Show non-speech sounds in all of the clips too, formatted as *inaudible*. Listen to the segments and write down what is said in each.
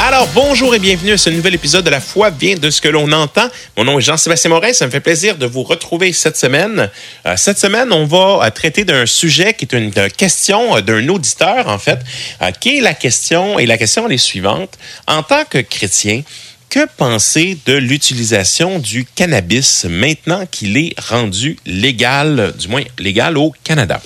Alors, bonjour et bienvenue à ce nouvel épisode de La foi vient de ce que l'on entend. Mon nom est Jean-Sébastien Morin. Ça me fait plaisir de vous retrouver cette semaine. Euh, cette semaine, on va euh, traiter d'un sujet qui est une question euh, d'un auditeur, en fait, qui est la question, et la question est suivante. En tant que chrétien, que penser de l'utilisation du cannabis maintenant qu'il est rendu légal, du moins légal au Canada?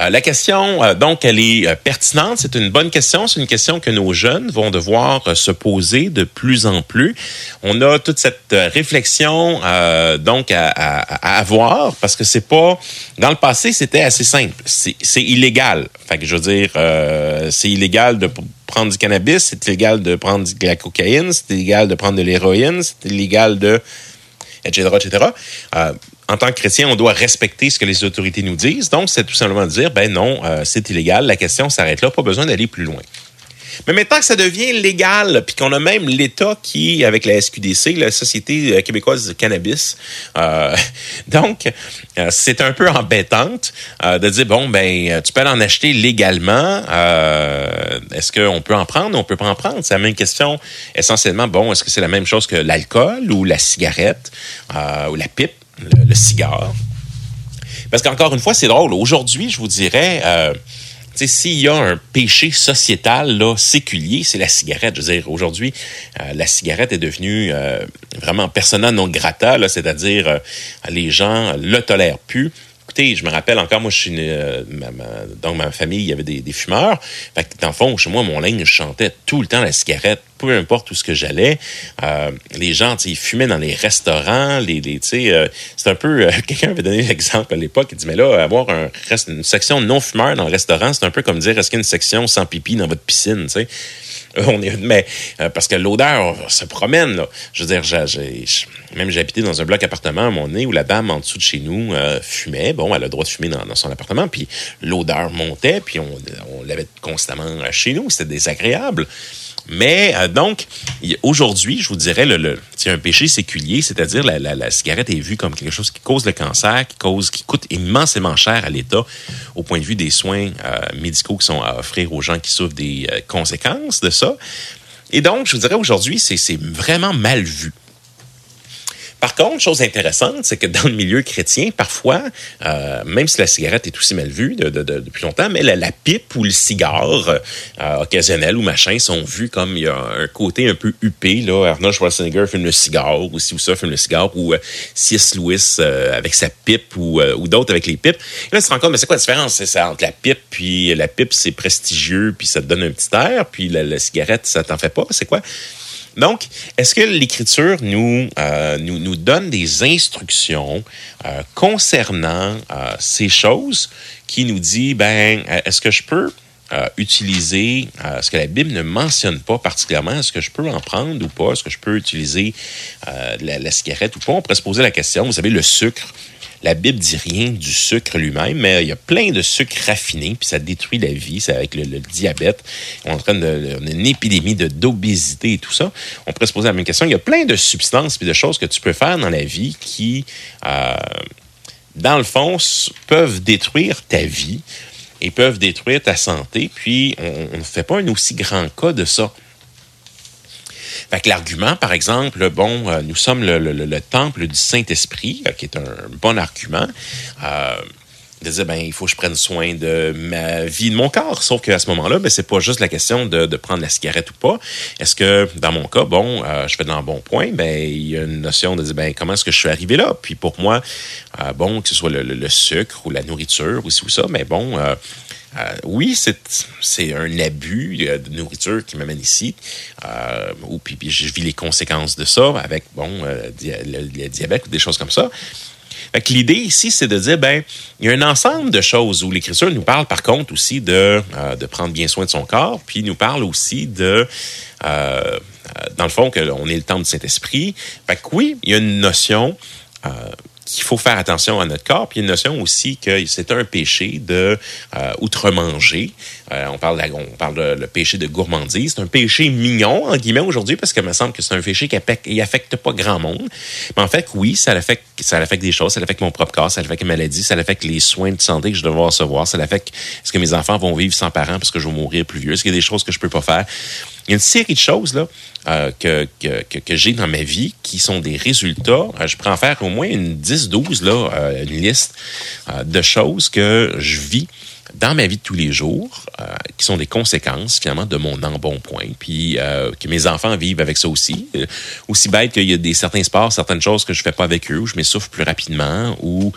Euh, la question, euh, donc, elle est euh, pertinente. C'est une bonne question. C'est une question que nos jeunes vont devoir se poser de plus en plus. On a toute cette réflexion, donc, à, avoir parce que c'est pas. Dans le passé, c'était assez simple. C'est illégal. Fait que je veux dire, c'est illégal de prendre du cannabis, c'est illégal de prendre de la cocaïne, c'est illégal de prendre de l'héroïne, c'est illégal de etc., etc en tant que chrétien, on doit respecter ce que les autorités nous disent. Donc, c'est tout simplement de dire, ben non, euh, c'est illégal, la question s'arrête là, pas besoin d'aller plus loin. Mais maintenant que ça devient légal, puis qu'on a même l'État qui, avec la SQDC, la Société euh, québécoise de cannabis, euh, *laughs* donc c'est un peu embêtante de dire bon ben tu peux en acheter légalement. est-ce qu'on peut en prendre? Ou on peut pas en prendre C'est la même question essentiellement. Bon, est-ce que c'est la même chose que l'alcool ou la cigarette ou la pipe? Le, cigare. Parce qu'encore une fois, c'est drôle. Aujourd'hui, je vous dirais, euh, s'il y a un péché sociétal là, séculier, c'est la cigarette. Je veux dire, aujourd'hui, euh, la cigarette est devenue euh, vraiment persona non grata, c'est-à-dire euh, les gens le tolèrent plus. Écoutez, je me rappelle encore, moi, je suis dans ma famille, il y avait des, fumeurs. Fait que, dans le fond, chez moi, mon linge, je chantais tout le temps la cigarette peu importe où ce que j'allais, euh, les gens, ils fumaient dans les restaurants, les, les euh, c'est un peu, euh, *laughs* quelqu'un avait donné l'exemple à l'époque, il dit, mais là, avoir un, une section non-fumeur dans le restaurant, c'est un peu comme dire, est-ce qu'il y a une section sans pipi dans votre piscine, tu sais? On est, mais parce que l'odeur se promène. Là. Je veux dire, j'ai, même j'ai habité dans un bloc appartement à mon nez où la dame en dessous de chez nous fumait. Bon, elle a le droit de fumer dans, son appartement, puis l'odeur montait, puis on, on l'avait constamment chez nous. C'était désagréable. Mais euh, donc, aujourd'hui, je vous dirais, le, c'est un péché séculier, c'est-à-dire la, la, cigarette est vue comme quelque chose qui cause le cancer, qui cause, qui coûte immensément cher à l'État au point de vue des soins euh, médicaux qui sont à offrir aux gens qui souffrent des euh, conséquences de ça. Et donc, je vous dirais aujourd'hui, c'est vraiment mal vu. Par contre, chose intéressante, c'est que dans le milieu chrétien, parfois, euh, même si la cigarette est aussi mal vue depuis longtemps, mais la, pipe ou le cigare euh, occasionnel ou machin sont vus comme il y a un côté un peu huppé. Là. Arnold Schwarzenegger filme le cigare, ou si ou ça filme le cigare, ou euh, C.S. Lewis euh, avec sa pipe, ou, d'autres avec les pipes. Et là, tu te rends compte, mais c'est quoi la différence? C'est entre la pipe, puis la pipe, c'est prestigieux, puis ça te donne un petit air, puis la, la cigarette, ça t'en fait pas. C'est quoi? Donc, est-ce que l'Écriture nous, euh, donne des instructions euh, concernant euh, ces choses qui nous dit, ben, est-ce que je peux utiliser ce que la Bible ne mentionne pas particulièrement? Est-ce que je peux en prendre ou pas? Est-ce que je peux utiliser la, la, cigarette ou pas? On pourrait se poser la question, vous savez, le sucre la Bible dit rien du sucre lui-même, mais il y a plein de sucre raffiné, puis ça détruit la vie. C'est avec le, diabète. On est en train de, a une épidémie d'obésité et tout ça. On pourrait se poser la même question. Il y a plein de substances et de choses que tu peux faire dans la vie qui, euh, dans le fond, peuvent détruire ta vie et peuvent détruire ta santé. Puis, on ne fait pas un aussi grand cas de ça. L'argument, par exemple, bon, euh, nous sommes le, temple du Saint-Esprit, euh, qui est un bon argument. Euh, de ben, il faut que je prenne soin de ma vie, de mon corps. Sauf qu'à ce moment-là, ben, c'est pas juste la question de, prendre la cigarette ou pas. Est-ce que, dans mon cas, bon, je fais dans le bon point, ben, il y a une notion de ben, comment est-ce que je suis arrivé là? Puis pour moi, bon, que ce soit le, sucre ou la nourriture ou ci ou ça, mais bon, euh, oui, c'est un abus euh, de nourriture qui m'amène ici. Euh, ou puis, je vis les conséquences de ça avec bon le, diabète ou des choses comme ça. L'idée ici, c'est de dire, ben, il y a un ensemble de choses où l'Écriture nous parle, par contre, aussi de, de prendre bien soin de son corps, puis nous parle aussi de, dans le fond, qu'on est le temps du Saint-Esprit. Oui, il y a une notion qu'il faut faire attention à notre corps. Puis il y a une notion aussi que c'est un péché de euh, outre-manger. Euh, on parle, de, le péché de gourmandise. C'est un péché mignon, en guillemets, aujourd'hui, parce que me semble que c'est un péché qui affecte, affecte pas grand monde. Mais en fait, oui, ça affecte, ça affecte des choses. Ça affecte mon propre corps, ça affecte les maladies, ça affecte les soins de santé que je dois recevoir, ça affecte est-ce que mes enfants vont vivre sans parents parce que je vais mourir plus vieux. Est-ce qu'il y a des choses que je peux pas faire? Il y a une série de choses là, euh, que, que, que, j'ai dans ma vie qui sont des résultats. Euh, je en faire au moins une 10-12, là, euh, une liste de choses que je vis dans ma vie de tous les jours, qui sont des conséquences finalement de mon embonpoint, puis que mes enfants vivent avec ça aussi. Aussi bête qu'il y a des certains sports, certaines choses que je fais pas avec eux, où je m'essouffle plus rapidement, ou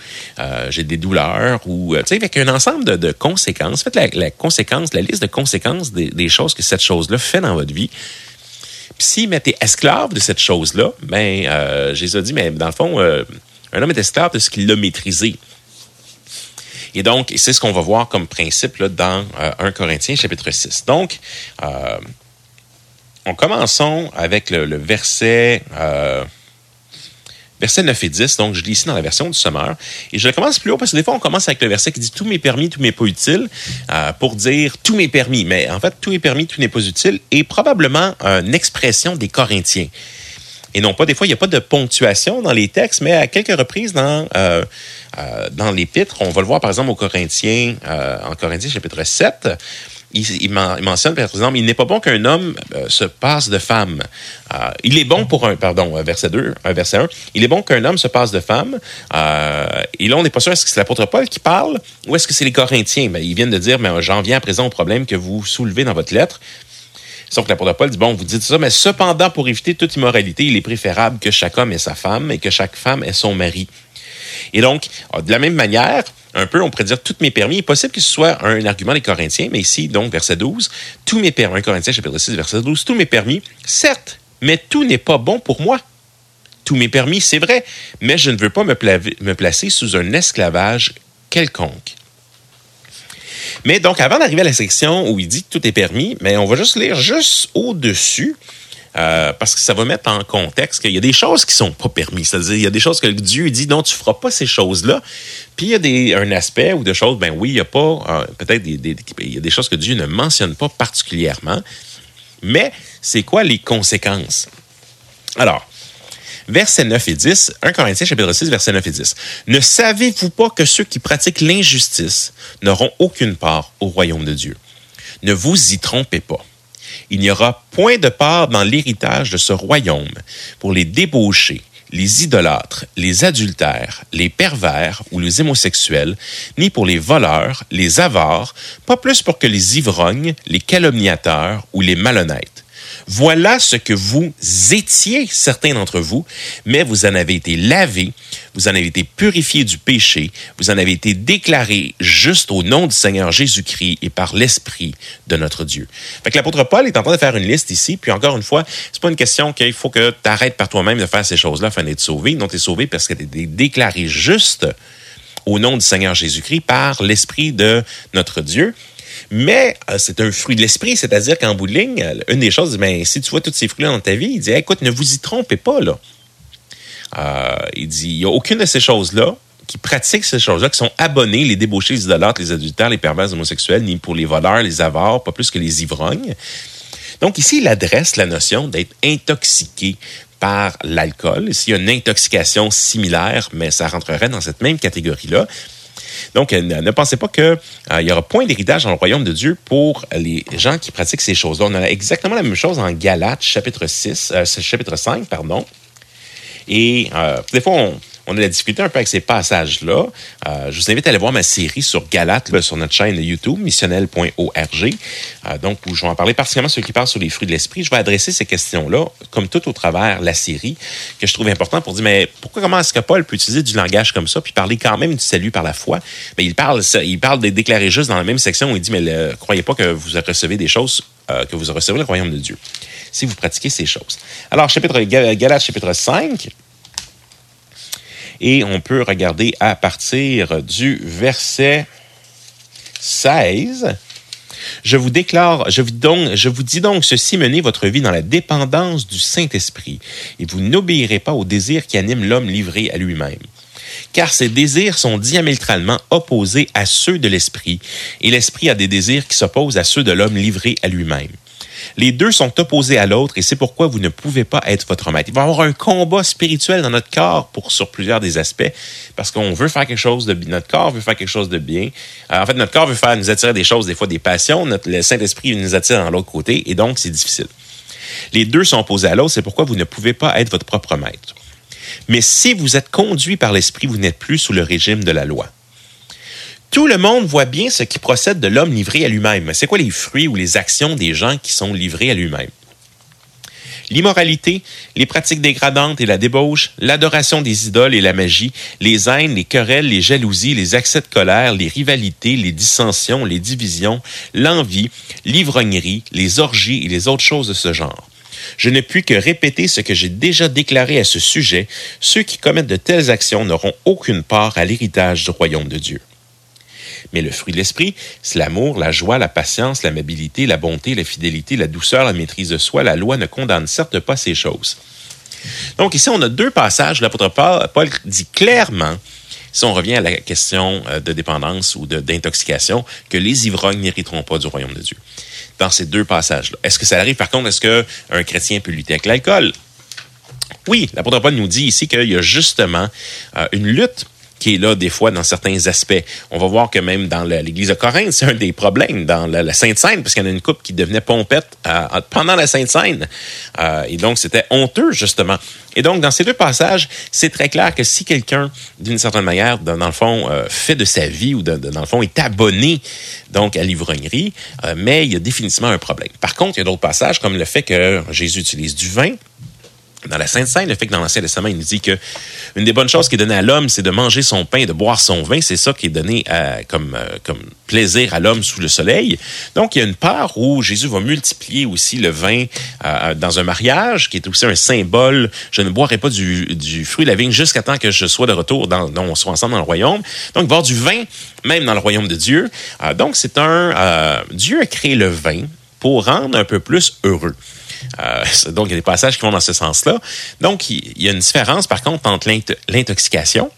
j'ai des douleurs, ou tu sais, avec un ensemble de, conséquences. En fait, la, la, conséquence, la liste de conséquences des, des choses que cette chose-là fait dans votre vie. S'il m'était esclave de cette chose-là, ben, euh, j'ai dit, mais dans le fond, un homme est esclave de ce qu'il a maîtrisé. Et donc, c'est ce qu'on va voir comme principe là, dans 1 euh, Corinthiens chapitre 6. Donc, euh, on commençons avec le, verset... Euh, verset 9 et 10. Donc, je lis ici dans la version du Sommeur. Et je commence plus haut parce que des fois, on commence avec le verset qui dit tout m'est permis, tout m'est pas utile, pour dire tout m'est permis. Mais en fait, tout est permis, tout n'est pas utile est probablement une expression des Corinthiens. Et non pas, des fois, il n'y a pas de ponctuation dans les textes, mais à quelques reprises dans, euh, euh, dans l'Épître, on va le voir par exemple au Corinthiens, euh, en Corinthiens chapitre 7, il, mentionne, par exemple, il n'est pas bon qu'un homme se passe de femme. il est bon pour un, pardon, verset 2, verset 1, il est bon qu'un homme se passe de femme. et là, on n'est pas sûr, est-ce que c'est l'apôtre Paul qui parle ou est-ce que c'est les Corinthiens? Ben, ils viennent de dire, mais j'en viens à présent au problème que vous soulevez dans votre lettre. Sauf que l'apôtre Paul dit, bon, vous dites ça, mais cependant, pour éviter toute immoralité, il est préférable que chaque homme ait sa femme et que chaque femme ait son mari. Et donc, de la même manière, un peu, on pourrait dire tout mes permis. Il est possible que ce soit un argument des Corinthiens, mais ici, donc, verset 12, tous mes permis, 1 Corinthiens chapitre 6, verset 12, tous mes permis, certes, mais tout n'est pas bon pour moi. Tous mes permis, c'est vrai, mais je ne veux pas me, placer sous un esclavage quelconque. Mais donc, avant d'arriver à la section où il dit tout est permis, mais on va juste lire juste au-dessus. Euh, parce que ça va mettre en contexte qu'il y a des choses qui sont pas permises. C'est-à-dire, il y a des choses que Dieu dit, non, tu feras pas ces choses-là. Puis il y a des, un aspect ou des choses, ben oui, il y a pas, euh, peut-être des, il y a des choses que Dieu ne mentionne pas particulièrement. Mais c'est quoi les conséquences? Alors, versets 9 et 10, 1 Corinthiens chapitre 6, versets 9 et 10. Ne savez-vous pas que ceux qui pratiquent l'injustice n'auront aucune part au royaume de Dieu? Ne vous y trompez pas. Il n'y aura point de part dans l'héritage de ce royaume pour les débauchés, les idolâtres, les adultères, les pervers ou les homosexuels, ni pour les voleurs, les avares, pas plus pour que les ivrognes, les calomniateurs ou les malhonnêtes voilà ce que vous étiez, certains d'entre vous, mais vous en avez été lavés, vous en avez été purifiés du péché, vous en avez été déclarés juste au nom du Seigneur Jésus-Christ et par l'Esprit de notre Dieu. Fait que l'apôtre Paul est en train de faire une liste ici, puis encore une fois, c'est pas une question qu'il faut que tu arrêtes par toi-même de faire ces choses-là afin d'être sauvé. Non, tu es sauvé parce que tu es déclaré juste au nom du Seigneur Jésus-Christ par l'Esprit de notre Dieu. Mais euh, c'est un fruit de l'esprit, c'est-à-dire qu'en bout de ligne, euh, une des choses, ben, si tu vois tous ces fruits-là dans ta vie, il dit écoute, ne vous y trompez pas. là. Euh, il dit il n'y a aucune de ces choses-là qui pratiquent ces choses-là, qui sont abonnés, les débauchés, les idolâtres, les adultères, les pervers homosexuels, ni pour les voleurs, les avares, pas plus que les ivrognes. Donc ici, il adresse la notion d'être intoxiqué par l'alcool. Ici, il y a une intoxication similaire, mais ça rentrerait dans cette même catégorie-là. Donc, euh, ne pensez pas qu'il euh, n'y aura point d'héritage dans le royaume de Dieu pour les gens qui pratiquent ces choses-là. On a exactement la même chose en Galates, chapitre 6, euh, chapitre 5, pardon. Et des fois, on, on a discuté un peu avec ces passages-là. Euh, je vous invite à aller voir ma série sur Galate sur notre chaîne YouTube, missionnel.org. Euh, donc, où je vais en parler particulièrement ceux qui parlent sur les fruits de l'esprit. Je vais adresser ces questions-là, comme tout au travers la série, que je trouve important pour dire, mais pourquoi, comment est-ce que Paul peut utiliser du langage comme ça, puis parler quand même du salut par la foi? Mais il parle, il parle de déclarer juste dans la même section où il dit, mais ne croyez pas que vous recevez des choses, euh, que vous recevez le royaume de Dieu, si vous pratiquez ces choses. Alors, chapitre Galates, chapitre 5, et on peut regarder à partir du verset 16. Je vous déclare, je vous, donc, je vous dis donc ceci, menez votre vie dans la dépendance du Saint-Esprit, et vous n'obéirez pas au désir qui anime l'homme livré à lui-même. car ces désirs sont diamétralement opposés à ceux de l'esprit, et l'esprit a des désirs qui s'opposent à ceux de l'homme livré à lui-même. Les deux sont opposés à l'autre et c'est pourquoi vous ne pouvez pas être votre maître. Il va y avoir un combat spirituel dans notre corps pour sur plusieurs des aspects parce qu'on veut faire quelque chose de notre corps veut faire quelque chose de bien. Euh, en fait, notre corps veut faire nous attirer des choses, des fois des passions. Notre, le Saint-Esprit nous attire dans l'autre côté et donc c'est difficile. Les deux sont opposés à l'autre, c'est pourquoi vous ne pouvez pas être votre propre maître. Mais si vous êtes conduit par l'Esprit, vous n'êtes plus sous le régime de la loi. Tout le monde voit bien ce qui procède de l'homme livré à lui-même. C'est quoi les fruits ou les actions des gens qui sont livrés à lui-même? L'immoralité, les pratiques dégradantes et la débauche, l'adoration des idoles et la magie, les haines, les querelles, les jalousies, les accès de colère, les rivalités, les dissensions, les divisions, l'envie, l'ivrognerie, les orgies et les autres choses de ce genre. Je ne puis que répéter ce que j'ai déjà déclaré à ce sujet. Ceux qui commettent de telles actions n'auront aucune part à l'héritage du royaume de Dieu. Mais le fruit de l'esprit, c'est l'amour, la joie, la patience, l'amabilité, la bonté, la fidélité, la douceur, la maîtrise de soi. La loi ne condamne certes pas ces choses. Donc ici, on a deux passages. L'apôtre Paul dit clairement, si on revient à la question euh, de dépendance ou d'intoxication, que les ivrognes n'hériteront pas du royaume de Dieu. Dans ces deux passages-là. Est-ce que ça arrive, par contre, est-ce qu'un chrétien peut lutter avec l'alcool? Oui, l'apôtre Paul nous dit ici qu'il y a justement euh, une lutte qui est là des fois dans certains aspects. On va voir que même dans l'Église de Corinthe, c'est un des problèmes dans la, Sainte Seine, parce qu'il y en a une couple qui devenait pompette euh, pendant la Sainte Seine. Euh, et donc, c'était honteux, justement. Et donc, dans ces deux passages, c'est très clair que si quelqu'un, d'une certaine manière, dans, le fond, euh, fait de sa vie ou dans le fond est abonné donc à l'ivrognerie, mais il y a définitivement un problème. Par contre, il y a d'autres passages, comme le fait que Jésus utilise du vin dans la Sainte Seine, le fait que dans l'Ancien Testament, il nous dit que une des bonnes choses qui est donnée à l'homme, c'est de manger son pain, de boire son vin. C'est ça qui est donné comme, euh, comme plaisir à l'homme sous le soleil. Donc, il y a une part où Jésus va multiplier aussi le vin euh, dans un mariage, qui est aussi un symbole. Je ne boirai pas du, du fruit de la vigne jusqu'à temps que je sois de retour, dans, on soit ensemble dans le royaume. Donc, boire du vin, même dans le royaume de Dieu. Euh, donc, c'est un... Dieu a créé le vin pour rendre un peu plus heureux. Euh, donc, il y a des passages qui vont dans ce sens-là. Donc, il y a une différence, par contre, entre l'intoxication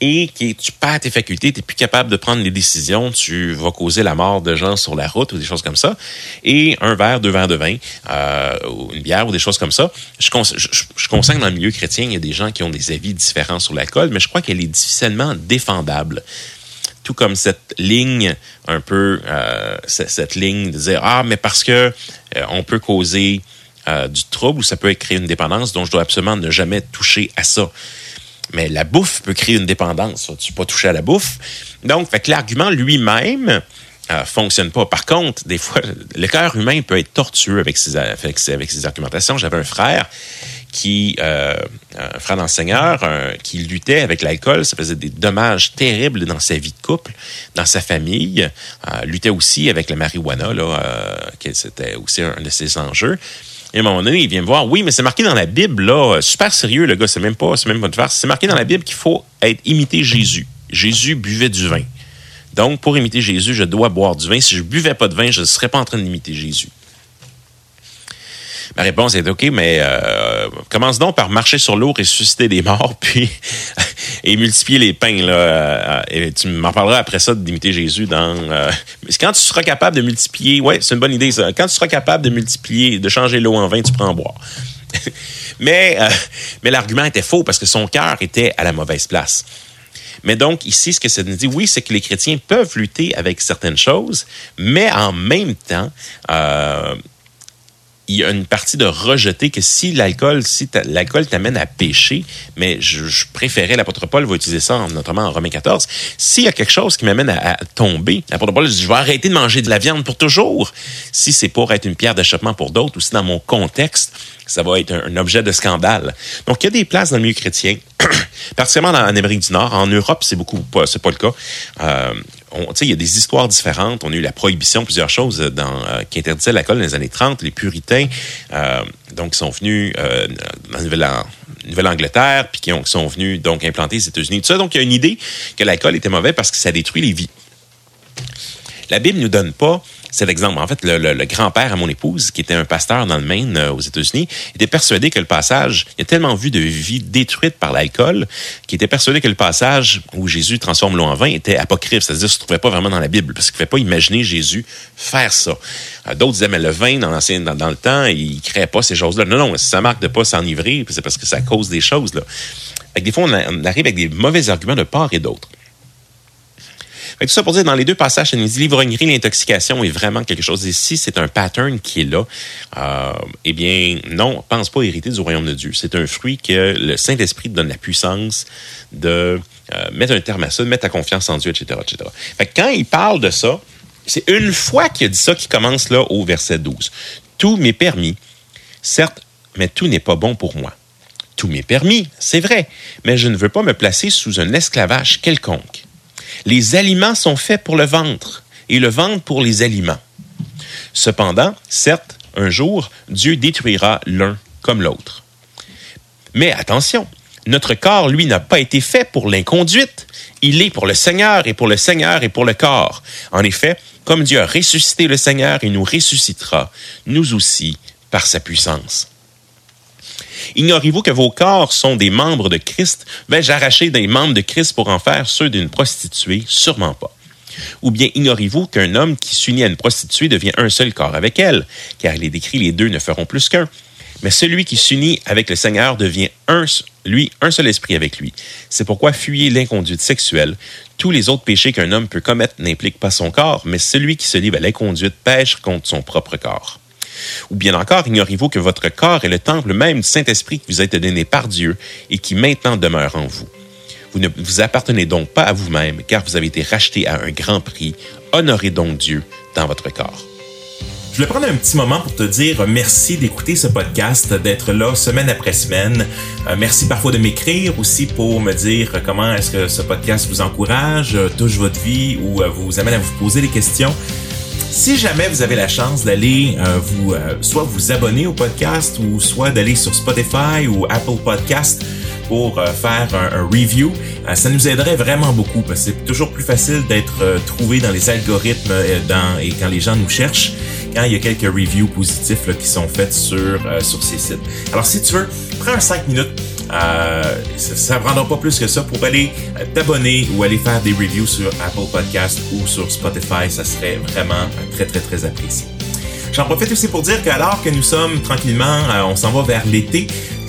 et qui tu perds tes facultés, tu n'es plus capable de prendre des décisions, tu vas causer la mort de gens sur la route ou des choses comme ça, et un verre, deux verres de vin, euh, ou une bière ou des choses comme ça. Je, je, je consacre dans le milieu chrétien, il y a des gens qui ont des avis différents sur l'alcool, mais je crois qu'elle est difficilement défendable tout comme cette ligne un peu euh, cette ligne de dire ah mais parce que euh, on peut causer euh, du trouble ou ça peut créer une dépendance donc je dois absolument ne jamais toucher à ça mais la bouffe peut créer une dépendance tu peux pas toucher à la bouffe donc fait que l'argument lui-même euh, fonctionne pas. Par contre, des fois, le cœur humain peut être tortueux avec ses, avec ses, avec ses argumentations. J'avais un frère qui, euh, un frère d'enseigneur, qui luttait avec l'alcool. Ça faisait des dommages terribles dans sa vie de couple, dans sa famille. Euh, luttait aussi avec la marijuana, là, euh, c'était aussi un de ses enjeux. Et à un moment donné, il vient me voir. Oui, mais c'est marqué dans la Bible, là, super sérieux, le gars, c'est même pas, c'est même pas de farce. C'est marqué dans la Bible qu'il faut être imité Jésus. Jésus buvait du vin. Donc, pour imiter Jésus, je dois boire du vin. Si je buvais pas de vin, je ne serais pas en train d'imiter Jésus. Ma réponse est OK, mais euh, commence donc par marcher sur l'eau, ressusciter des morts, *laughs* puis et multiplier les pains. Là, euh, et tu m'en parleras après ça d'imiter Jésus dans. Euh, quand tu seras capable de multiplier, ouais, c'est une bonne idée ça. Quand tu seras capable de multiplier, de changer l'eau en vin, tu prends en boire. *laughs* mais mais l'argument était faux parce que son cœur était à la mauvaise place. Mais donc, ici, ce que ça nous dit, oui, c'est que les chrétiens peuvent lutter avec certaines choses, mais en même temps, euh, il y a une partie de rejeter que si l'alcool, si l'alcool t'amène à pécher, mais je, préférais, l'apôtre Paul va utiliser ça notamment en Romains 14, s'il y a quelque chose qui m'amène à, tomber, l'apôtre Paul dit, je vais arrêter de manger de la viande pour toujours, si c'est pour être une pierre d'achoppement pour d'autres, ou si dans mon contexte, ça va être un, objet de scandale. Donc, il y a des places dans le milieu chrétien, *clears throat* particulièrement en Amérique du Nord. En Europe, c'est beaucoup pas, c'est pas le cas. Euh, il y a des histoires différentes. On a eu la prohibition, plusieurs choses dans, euh, qui interdisaient l'alcool dans les années 30. Les puritains, euh, donc, sont venus euh, Nouvelle-Angleterre, puis qui, ont, sont venus donc implanter les États-Unis. Donc, il y a une idée que l'alcool était mauvais parce que ça détruit les vies. La Bible ne nous donne pas c'est l'exemple. En fait, le, grand-père à mon épouse, qui était un pasteur dans le Maine euh, aux États-Unis, était persuadé que le passage, il a tellement vu de vie détruite par l'alcool, qu'il était persuadé que le passage où Jésus transforme l'eau en vin était apocryphe, c'est-à-dire se trouvait pas vraiment dans la Bible, parce qu'il ne pouvait pas imaginer Jésus faire ça. Euh, d'autres disaient, mais le vin, dans, l'ancien, dans, le temps, il ne créait pas ces choses-là. Non, non, ça marque de pas s'enivrer, c'est parce que ça cause des choses. Là. des fois, on arrive avec des mauvais arguments de part et d'autre tout ça pour dire, dans les deux passages, ça nous dit l'ivrognerie, l'intoxication est vraiment quelque chose. Ici, c'est un pattern qui est là. Euh, eh bien, non, pense pas hériter du royaume de Dieu. C'est un fruit que le Saint-Esprit te donne la puissance de euh, mettre un terme à ça, de mettre ta confiance en Dieu, etc., etc. Fait quand il parle de ça, c'est une fois qu'il a dit ça qui commence là au verset 12. Tout m'est permis, certes, mais tout n'est pas bon pour moi. Tout m'est permis, c'est vrai, mais je ne veux pas me placer sous un esclavage quelconque. Les aliments sont faits pour le ventre et le ventre pour les aliments. Cependant, certes, un jour, Dieu détruira l'un comme l'autre. Mais attention, notre corps, lui, n'a pas été fait pour l'inconduite. Il est pour le Seigneur et pour le Seigneur et pour le corps. En effet, comme Dieu a ressuscité le Seigneur, il nous ressuscitera, nous aussi, par sa puissance. Ignorez-vous que vos corps sont des membres de Christ? Vais-je arracher des membres de Christ pour en faire ceux d'une prostituée? Sûrement pas. Ou bien ignorez-vous qu'un homme qui s'unit à une prostituée devient un seul corps avec elle, car il est décrit les deux ne feront plus qu'un. Mais celui qui s'unit avec le Seigneur devient un, lui, un seul esprit avec lui. C'est pourquoi fuyez l'inconduite sexuelle. Tous les autres péchés qu'un homme peut commettre n'impliquent pas son corps, mais celui qui se livre à l'inconduite pêche contre son propre corps. Ou bien encore, ignorez-vous que votre corps est le temple même du Saint-Esprit qui vous a été donné par Dieu et qui maintenant demeure en vous. Vous ne vous appartenez donc pas à vous-même, car vous avez été racheté à un grand prix. Honorez donc Dieu dans votre corps. Je vais prendre un petit moment pour te dire merci d'écouter ce podcast, d'être là semaine après semaine. Euh, merci parfois de m'écrire aussi pour me dire comment est-ce que ce podcast vous encourage, touche votre vie ou euh, vous amène à vous poser des questions. Si jamais vous avez la chance d'aller euh, euh, soit vous abonner au podcast ou soit d'aller sur Spotify ou Apple Podcast pour euh, faire un, review, ça nous aiderait vraiment beaucoup parce que c'est toujours plus facile d'être trouvé dans les algorithmes et quand les gens nous cherchent quand il y a quelques reviews positifs qui sont faits sur, sur ces sites. Alors si tu veux, prends un 5 minutes euh, ça ne prendra pas plus que ça pour aller euh, t'abonner ou aller faire des reviews sur Apple Podcast ou sur Spotify. Ça serait vraiment très, très, très apprécié. J'en profite aussi pour dire qu'alors que nous sommes tranquillement, euh, on s'en va vers l'été,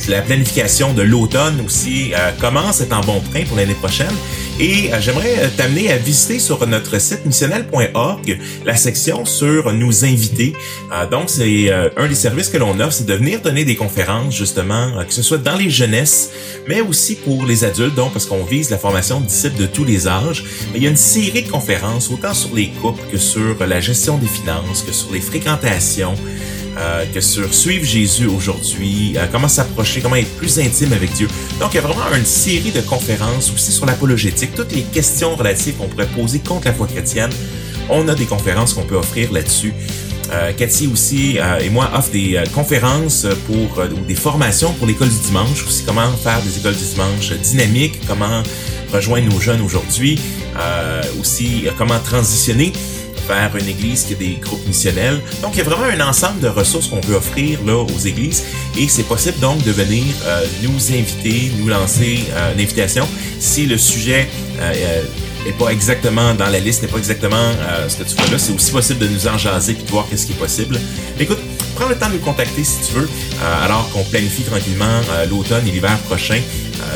la planification de l'automne aussi commence, à être en bon train pour l'année prochaine. Et euh, j'aimerais euh, t'amener à visiter sur notre site missionnel.org la section sur nous inviter. Euh, donc, c'est un des services que l'on offre, c'est de venir donner des conférences, justement, que ce soit dans les jeunesses, mais aussi pour les adultes, donc parce qu'on vise la formation de disciples de tous les âges. il y a une série de conférences, autant sur les couples que sur la gestion des finances, que sur les fréquentations, euh, que sur suivre Jésus aujourd'hui, euh, comment s'approcher, comment être plus intime avec Dieu. Donc, il y a vraiment une série de conférences aussi sur l'apologétique, toutes les questions relatives qu'on pourrait poser contre la foi chrétienne. On a des conférences qu'on peut offrir là-dessus. Euh, Cathy aussi et moi offrent des conférences pour ou des formations pour l'école du dimanche, aussi comment faire des écoles du dimanche dynamiques, comment rejoindre nos jeunes aujourd'hui, aussi comment transitionner vers une église qui a des groupes missionnels. Donc, il y a vraiment un ensemble de ressources qu'on peut offrir là aux églises et c'est possible donc de venir euh, nous inviter, nous lancer euh, une invitation si le sujet euh, n'est pas exactement dans la liste, n'est pas exactement ce que tu fais là. C'est aussi possible de nous en jaser puis de voir qu'est-ce qui est possible. Écoute, prends le temps de nous contacter si tu veux, alors qu'on planifie tranquillement l'automne et l'hiver prochain.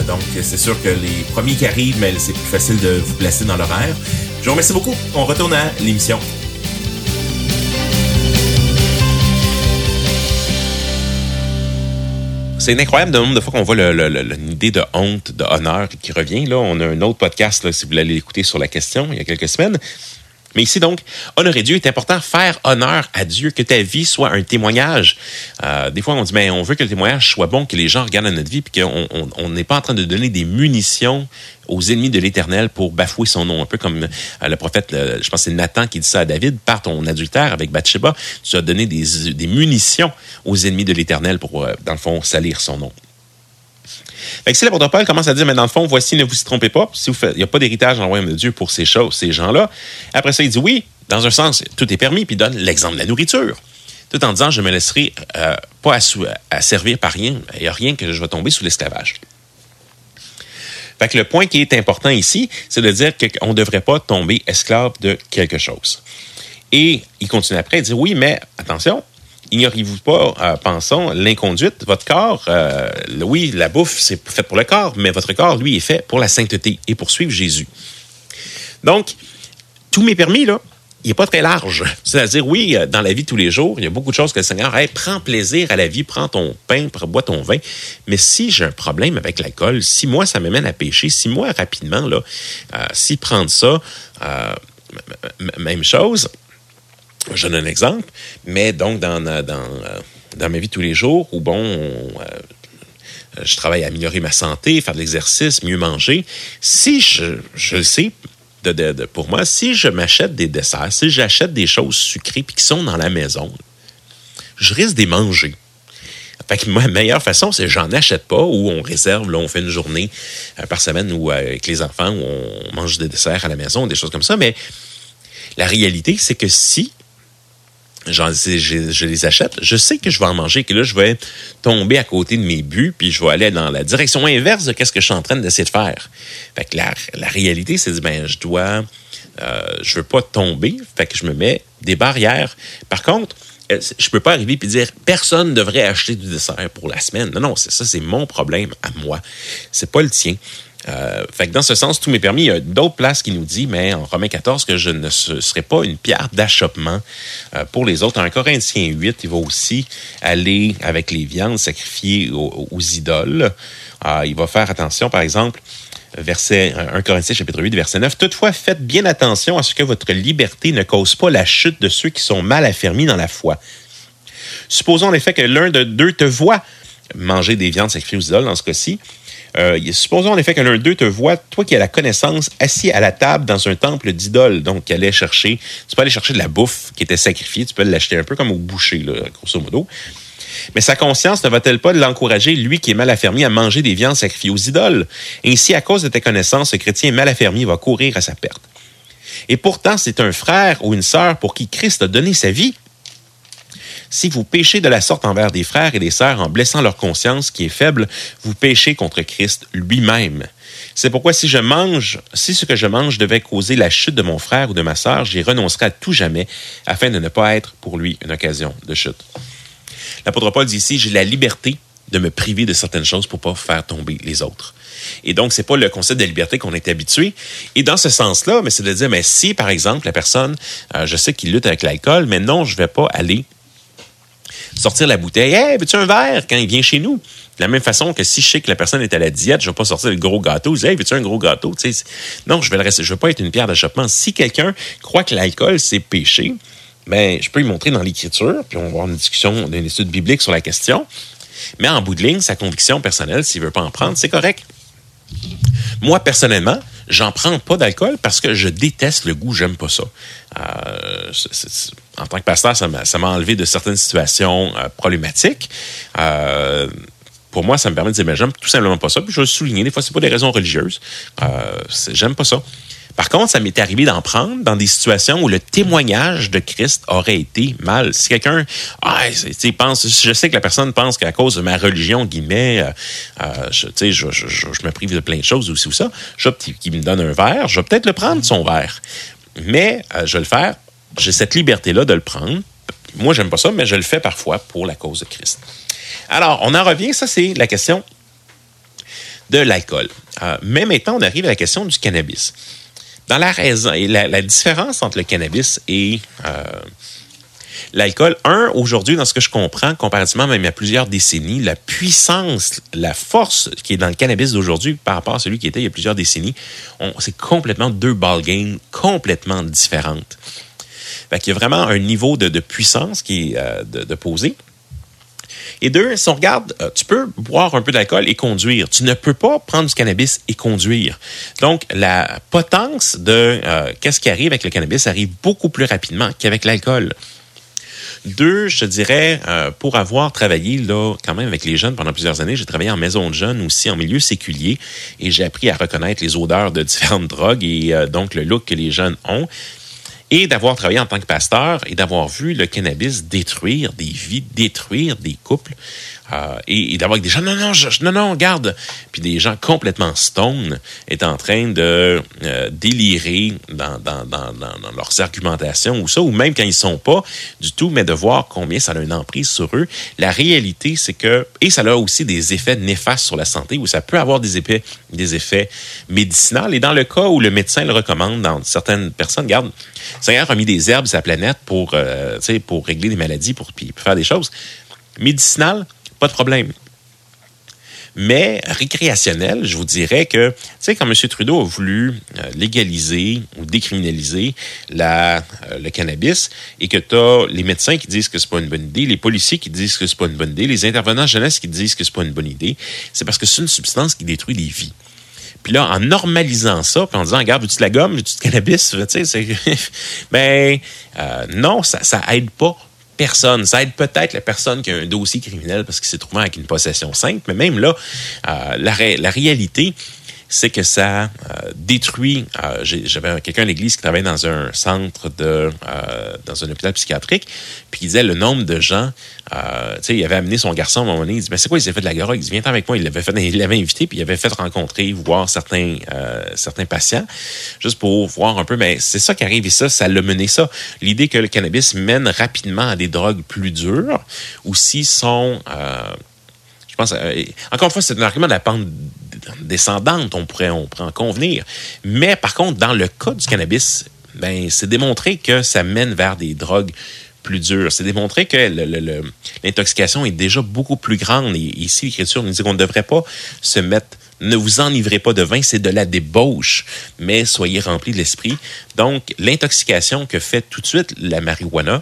donc, c'est sûr que les premiers qui arrivent, mais c'est plus facile de vous placer dans l'horaire. Je vous remercie beaucoup. On retourne à l'émission. C'est incroyable le nombre de fois qu'on voit l'idée de honte, de honneur qui revient. Là, on a un autre podcast, si vous voulez l'écouter sur la question, il y a quelques semaines. Mais ici, donc, honorer Dieu est important, faire honneur à Dieu, que ta vie soit un témoignage. Euh, des fois, on dit, mais ben, on veut que le témoignage soit bon, que les gens regardent notre vie, puis qu'on n'est pas en train de donner des munitions aux ennemis de l'Éternel pour bafouer son nom. Un peu comme euh, le prophète, je pense c'est Nathan qui dit ça à David, par ton adultère avec Bathsheba, tu as donné des, des munitions aux ennemis de l'Éternel pour, euh, dans le fond, salir son nom. Fait que si l'apôtre Paul commence à dire, mais dans le fond, voici, ne vous y trompez pas, si vous il n'y a pas d'héritage dans le royaume de Dieu pour ces choses, ces gens-là. Après ça, il dit, oui, dans un sens, tout est permis, puis il donne l'exemple de la nourriture. Tout en disant, je me laisserai euh, pas à, servir par rien. Il n'y a rien que je vais tomber sous l'esclavage. Fait que le point qui est important ici, c'est de dire qu'on ne devrait pas tomber esclave de quelque chose. Et il continue après, il dit, oui, mais attention, ignorez-vous pas, euh, pensons, l'inconduite, votre corps, euh, oui, la bouffe, c'est fait pour le corps, mais votre corps, lui, est fait pour la sainteté et pour suivre Jésus. Donc, tous mes permis, là, il n'est pas très large. *laughs* C'est-à-dire, oui, euh, dans la vie de tous les jours, il y a beaucoup de choses que le Seigneur, hey, prends plaisir à la vie, prends ton pain, bois ton vin. Mais si j'ai un problème avec l'alcool, si moi, ça me mène à pécher, si moi, rapidement, là, si prendre ça, même chose, je donne un exemple, mais donc dans, dans, dans ma vie tous les jours, où bon, euh, je travaille à améliorer ma santé, faire de l'exercice, mieux manger, si je, je le sais, de, de, pour moi, si je m'achète des desserts, si j'achète des choses sucrées puis qui sont dans la maison, je risque de les manger. Fait que ma meilleure façon, c'est j'en achète pas ou on réserve, là, on fait une journée euh, par semaine ou avec les enfants où on mange des desserts à la maison, des choses comme ça. Mais la réalité, c'est que si je, je, les achète, je sais que je vais en manger, que là, je vais tomber à côté de mes buts, puis je vais aller dans la direction inverse de ce que je suis en train d'essayer de faire. Fait que la, la réalité, c'est ben, je dois, euh, je veux pas tomber, fait que je me mets des barrières. Par contre, euh, je peux pas arriver et dire personne ne devrait acheter du dessert pour la semaine. Non, non, c'est ça, c'est mon problème à moi. C'est pas le tien. Euh, fait que dans ce sens, tout m'est permis. Il y a d'autres places qui nous disent, mais en Romains 14, que je ne serai pas une pierre d'achoppement euh, pour les autres. En Corinthiens 8, il va aussi aller avec les viandes sacrifiées aux, idoles. Euh, il va faire attention, par exemple, verset 1 Corinthiens chapitre 8, verset 9. Toutefois, faites bien attention à ce que votre liberté ne cause pas la chute de ceux qui sont mal affermis dans la foi. Supposons en effet que l'un de deux te voit manger des viandes sacrifiées aux idoles, dans ce cas-ci, euh, supposons en effet que l'un d'eux te voit, toi qui as la connaissance, assis à la table dans un temple d'idoles, donc qui allait chercher, tu peux aller chercher de la bouffe qui était sacrifiée, tu peux l'acheter un peu comme au boucher, grosso modo. Mais sa conscience ne va-t-elle pas l'encourager, lui qui est mal affermi, à manger des viandes sacrifiées aux idoles? Ainsi, à cause de tes connaissances, ce chrétien mal affermi va courir à sa perte. Et pourtant, c'est un frère ou une sœur pour qui Christ a donné sa vie. Si vous péchez de la sorte envers des frères et des sœurs en blessant leur conscience qui est faible, vous péchez contre Christ lui-même. C'est pourquoi si je mange, si ce que je mange devait causer la chute de mon frère ou de ma sœur, j'y renoncerai à tout jamais afin de ne pas être pour lui une occasion de chute. L'apôtre Paul dit ici, j'ai la liberté de me priver de certaines choses pour pas faire tomber les autres. Et donc, c'est pas le concept de liberté qu'on est habitué. Et dans ce sens-là, mais c'est de dire, mais si, par exemple, la personne, euh, je sais qu'il lutte avec l'alcool, mais non, je vais pas aller sortir la bouteille. Hey, veux-tu un verre? Quand il vient chez nous? De la même façon que si je sais que la personne est à la diète, je ne vais pas sortir le gros gâteau. Je dis, hey, veux-tu un gros gâteau? non, je vais rester. Je veux pas être une pierre d'achoppement. Si quelqu'un croit que l'alcool, c'est péché, ben, je peux lui montrer dans l'Écriture, puis on va avoir une discussion, une étude biblique sur la question. Mais en bout de ligne, sa conviction personnelle, s'il veut pas en prendre, c'est correct. Moi, personnellement, j'en prends pas d'alcool parce que je déteste le goût, j'aime pas ça. Euh, en tant que pasteur, ça m'a enlevé de certaines situations euh, problématiques. Euh, pour moi, ça me permet de dire, mais j'aime tout simplement pas ça. Puis je le souligner, des fois, c'est pas des raisons religieuses. j'aime pas ça. Par contre, ça m'est arrivé d'en prendre dans des situations où le témoignage de Christ aurait été mal. Si quelqu'un ah, pense, je sais que la personne pense qu'à cause de ma religion, guillemets, euh, euh je, je, je, je, me prive de plein de choses aussi ou ça, je qui me donne un verre, je vais peut-être le prendre, son verre. Mais euh, je vais le faire, j'ai cette liberté-là de le prendre. Moi, j'aime pas ça, mais je le fais parfois pour la cause de Christ. Alors, on en revient, ça c'est la question de l'alcool. Mais maintenant, on arrive à la question du cannabis. Dans la raison, la, la différence entre le cannabis et euh, l'alcool, un, aujourd'hui, dans ce que je comprends, comparativement même à plusieurs décennies, la puissance, la force qui est dans le cannabis d'aujourd'hui par rapport à celui qui était il y a plusieurs décennies, c'est complètement deux ballgames complètement différentes. Qu'il y a vraiment un niveau de, puissance qui est euh, de, de posé. Et deux, si on regarde, euh, tu peux boire un peu d'alcool et conduire. Tu ne peux pas prendre du cannabis et conduire. Donc, la potence de euh, qu'est-ce qui arrive avec le cannabis arrive beaucoup plus rapidement qu'avec l'alcool. Deux, je te dirais, euh, pour avoir travaillé là, quand même avec les jeunes pendant plusieurs années, j'ai travaillé en maison de jeunes aussi, en milieu séculier, et j'ai appris à reconnaître les odeurs de différentes drogues et donc le look que les jeunes ont. Et d'avoir travaillé en tant que pasteur et d'avoir vu le cannabis détruire des vies, détruire des couples. Euh, et, d'avoir des gens, non, non, non, non, garde. Puis des gens complètement stone est en train de euh, délirer dans, dans, dans, dans, leurs argumentations ou ça, ou même quand ils sont pas du tout, mais de voir combien ça a une emprise sur eux. La réalité, c'est que, et ça a aussi des effets néfastes sur la santé, où ça peut avoir des effets, des effets médicinaux. Et dans le cas où le médecin le recommande dans certaines personnes, garde, Seigneur a mis des herbes sur la planète pour, euh, pour régler des maladies, pour, pour faire des choses. Médicinales, pas de problème. Mais récréationnel, je vous dirais que, tu sais, quand M. Trudeau a voulu euh, légaliser ou décriminaliser la, euh, le cannabis et que tu as les médecins qui disent que c'est pas une bonne idée, les policiers qui disent que c'est pas une bonne idée, les intervenants jeunesse qui disent que c'est pas une bonne idée, c'est parce que c'est une substance qui détruit les vies. Puis là, en normalisant ça, en disant, regarde, veux-tu de la gomme, veux-tu du cannabis, tu sais, *laughs* ben, euh, non, ça, ça aide pas personne. Ça aide peut-être la personne qui a un dossier criminel parce qu'il s'est trouvé avec une possession simple, mais même là, euh, la, la réalité, c'est que ça euh, détruit. Euh, j'avais quelqu'un à l'église qui travaillait dans un centre de, euh, dans un hôpital psychiatrique, puis il disait le nombre de gens. tu sais, il avait amené son garçon à un moment donné. Il dit, mais c'est quoi, il s'est fait de la drogue? Il dit, viens avec moi. *laughs* Il l'avait invité, puis il avait fait rencontrer, voir certains, certains patients, juste pour voir un peu. Mais c'est ça qui arrive et ça, ça l'a mené ça. L'idée que le cannabis mène rapidement à des drogues plus dures, ou si sont je pense, encore une fois, c'est un argument de la pente descendante, on pourrait, on pourrait en convenir. Mais par contre, dans le cas du cannabis, ben, c'est démontré que ça mène vers des drogues plus dures. C'est démontré que l'intoxication est déjà beaucoup plus grande. Et ici, l'Écriture nous dit qu'on ne devrait pas se mettre ne vous enivrez pas de vin, c'est de la débauche, mais soyez remplis de l'esprit. Donc, l'intoxication que fait tout de suite la marijuana,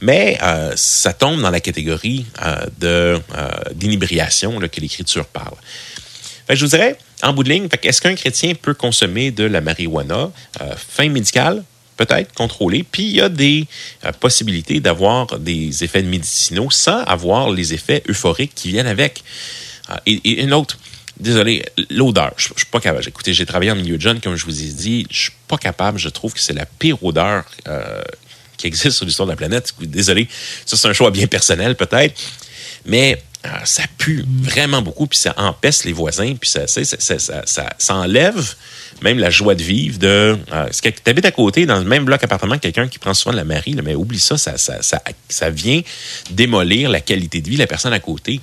mais euh, ça tombe dans la catégorie euh, de euh, d'inhibriation que l'Écriture parle je vous dirais, en bout de ligne, est-ce qu'un chrétien peut consommer de la marijuana? Euh, fin médicale, peut-être, contrôlée. Puis il y a des euh, possibilités d'avoir des effets médicinaux sans avoir les effets euphoriques qui viennent avec. Euh, et, une autre, désolé, l'odeur. Je, ne suis pas capable. Écoutez, j'ai travaillé en milieu de jeunes, comme je vous ai dit. Je suis pas capable. Je trouve que c'est la pire odeur qui existe sur l'histoire de la planète. Désolé, ça c'est un choix bien personnel peut-être. Mais ça pue vraiment beaucoup, puis ça empêche les voisins, puis ça, ça, ça, ça, enlève même la joie de vivre de... Euh, tu habites à côté, dans le même bloc appartement, quelqu'un qui prend soin de la Marie, mais oublie ça, ça, ça, ça, vient démolir la qualité de vie de la personne à côté.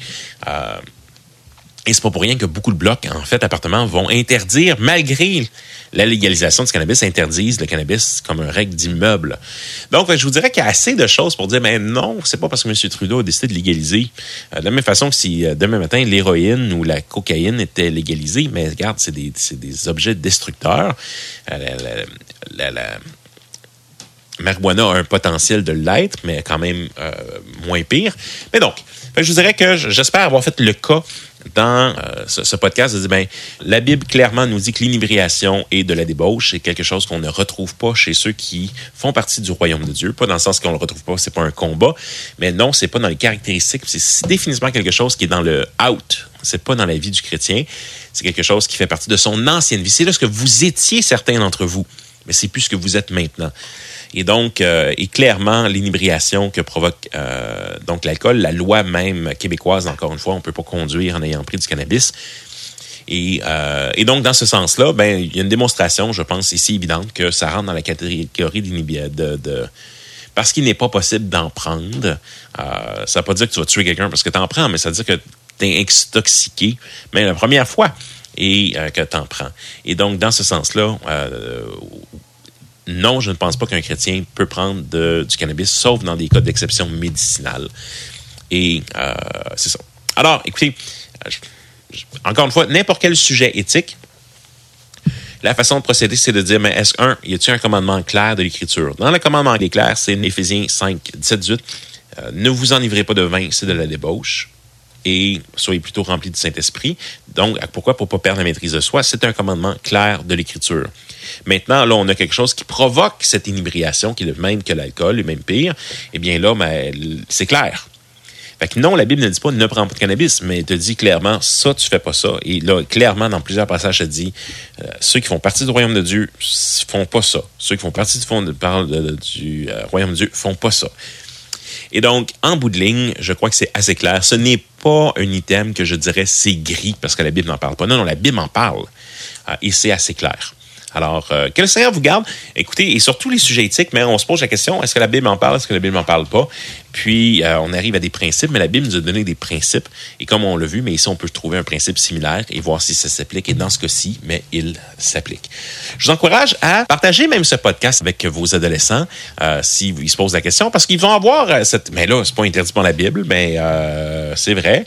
Et c'est pas pour rien que beaucoup de blocs, en fait, appartements vont interdire, malgré la légalisation du cannabis, interdisent le cannabis comme une règle d'immeuble. Donc, je vous dirais qu'il y a assez de choses pour dire, mais non, c'est pas parce que M. Trudeau a décidé de légaliser. Euh, de la même façon que si euh, demain matin, l'héroïne ou la cocaïne était légalisée, mais regarde, c'est des, des, objets destructeurs. Euh, la, marijuana a un potentiel de l'être, mais quand même moins pire. Mais donc, je vous dirais que j'espère avoir fait le cas dans euh, ce, podcast, ben, la Bible clairement nous dit que l'inhibriation et de la débauche, c'est quelque chose qu'on ne retrouve pas chez ceux qui font partie du royaume de Dieu. Pas dans le sens qu'on ne le retrouve pas, c'est pas un combat, mais non, c'est pas dans les caractéristiques. C'est définitivement quelque chose qui est dans le out. C'est pas dans la vie du chrétien. C'est quelque chose qui fait partie de son ancienne vie. C'est là ce que vous étiez certains d'entre vous, mais c'est plus ce que vous êtes maintenant. Et donc, euh, et clairement, l'inhibriation que provoque euh, donc l'alcool, la loi même québécoise, encore une fois, on ne peut pas conduire en ayant pris du cannabis. Et, euh, et donc, dans ce sens-là, ben, il y a une démonstration, je pense, ici évidente que ça rentre dans la catégorie de parce qu'il n'est pas possible d'en prendre. Ça ne veut pas dire que tu vas tuer quelqu'un parce que tu en prends, mais ça veut dire que tu es intoxiqué, mais la première fois et que tu en prends. Et donc, dans ce sens-là, non, je ne pense pas qu'un chrétien peut prendre du cannabis, sauf dans des cas d'exception médicinale. Et euh, c'est ça. Alors, écoutez, euh, encore une fois, n'importe quel sujet éthique, la façon de procéder, c'est de dire, mais est-ce qu'un, y a-t-il un commandement clair de l'Écriture? Dans le commandement clair, c'est Éphésiens 5, 17, 18. ne vous enivrez pas de vin, c'est de la débauche et soyez plutôt remplis du Saint-Esprit. Donc, pourquoi? Pour ne pas perdre la maîtrise de soi. C'est un commandement clair de l'Écriture. Maintenant, là, on a quelque chose qui provoque cette inébriation, qui est le même que l'alcool, et même pire. Eh bien là, ben, c'est clair. Fait que non, la Bible ne dit pas ne prends pas de cannabis, mais elle te dit clairement, ça, tu fais pas ça. Et là, clairement, dans plusieurs passages, elle dit, euh, ceux qui font partie du royaume de Dieu font pas ça. Ceux qui font partie du, fond, du euh, royaume de Dieu font pas ça. Et donc, en bout de ligne, je crois que c'est assez clair. Ce n'est pas un item que je dirais c'est gris parce que la Bible n'en parle pas. Non, non, la Bible en parle. Euh, et c'est assez clair. Alors, euh, que le Seigneur vous garde. Écoutez, et sur tous les sujets éthiques, mais on se pose la question, est-ce que la Bible en parle, est-ce que la Bible n'en parle pas? Puis, euh, on arrive à des principes, mais la Bible nous a donné des principes. Et comme on l'a vu, mais ici, on peut trouver un principe similaire et voir si ça s'applique. Et dans ce cas-ci, mais il s'applique. Je vous encourage à partager même ce podcast avec vos adolescents euh, s'ils se posent la question, parce qu'ils vont avoir euh, cette... Mais là, c'est pas interdit par la Bible, mais euh, c'est vrai.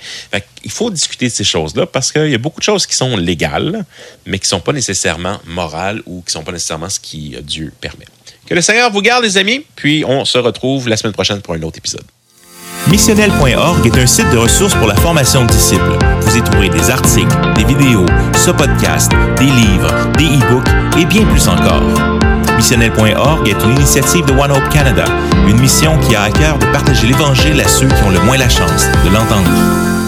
Il faut discuter de ces choses-là parce qu'il y a beaucoup de choses qui sont légales, mais qui sont pas nécessairement morales ou qui sont pas nécessairement ce qui Dieu permet. Que le Seigneur vous garde, les amis, puis on se retrouve la semaine prochaine pour un autre épisode. Missionnel.org est un site de ressources pour la formation de disciples. Vous y trouverez des articles, des vidéos, ce podcast, des livres, des e-books et bien plus encore. Missionnel.org est une initiative de One Hope Canada, une mission qui a à cœur de partager l'Évangile à ceux qui ont le moins la chance de l'entendre.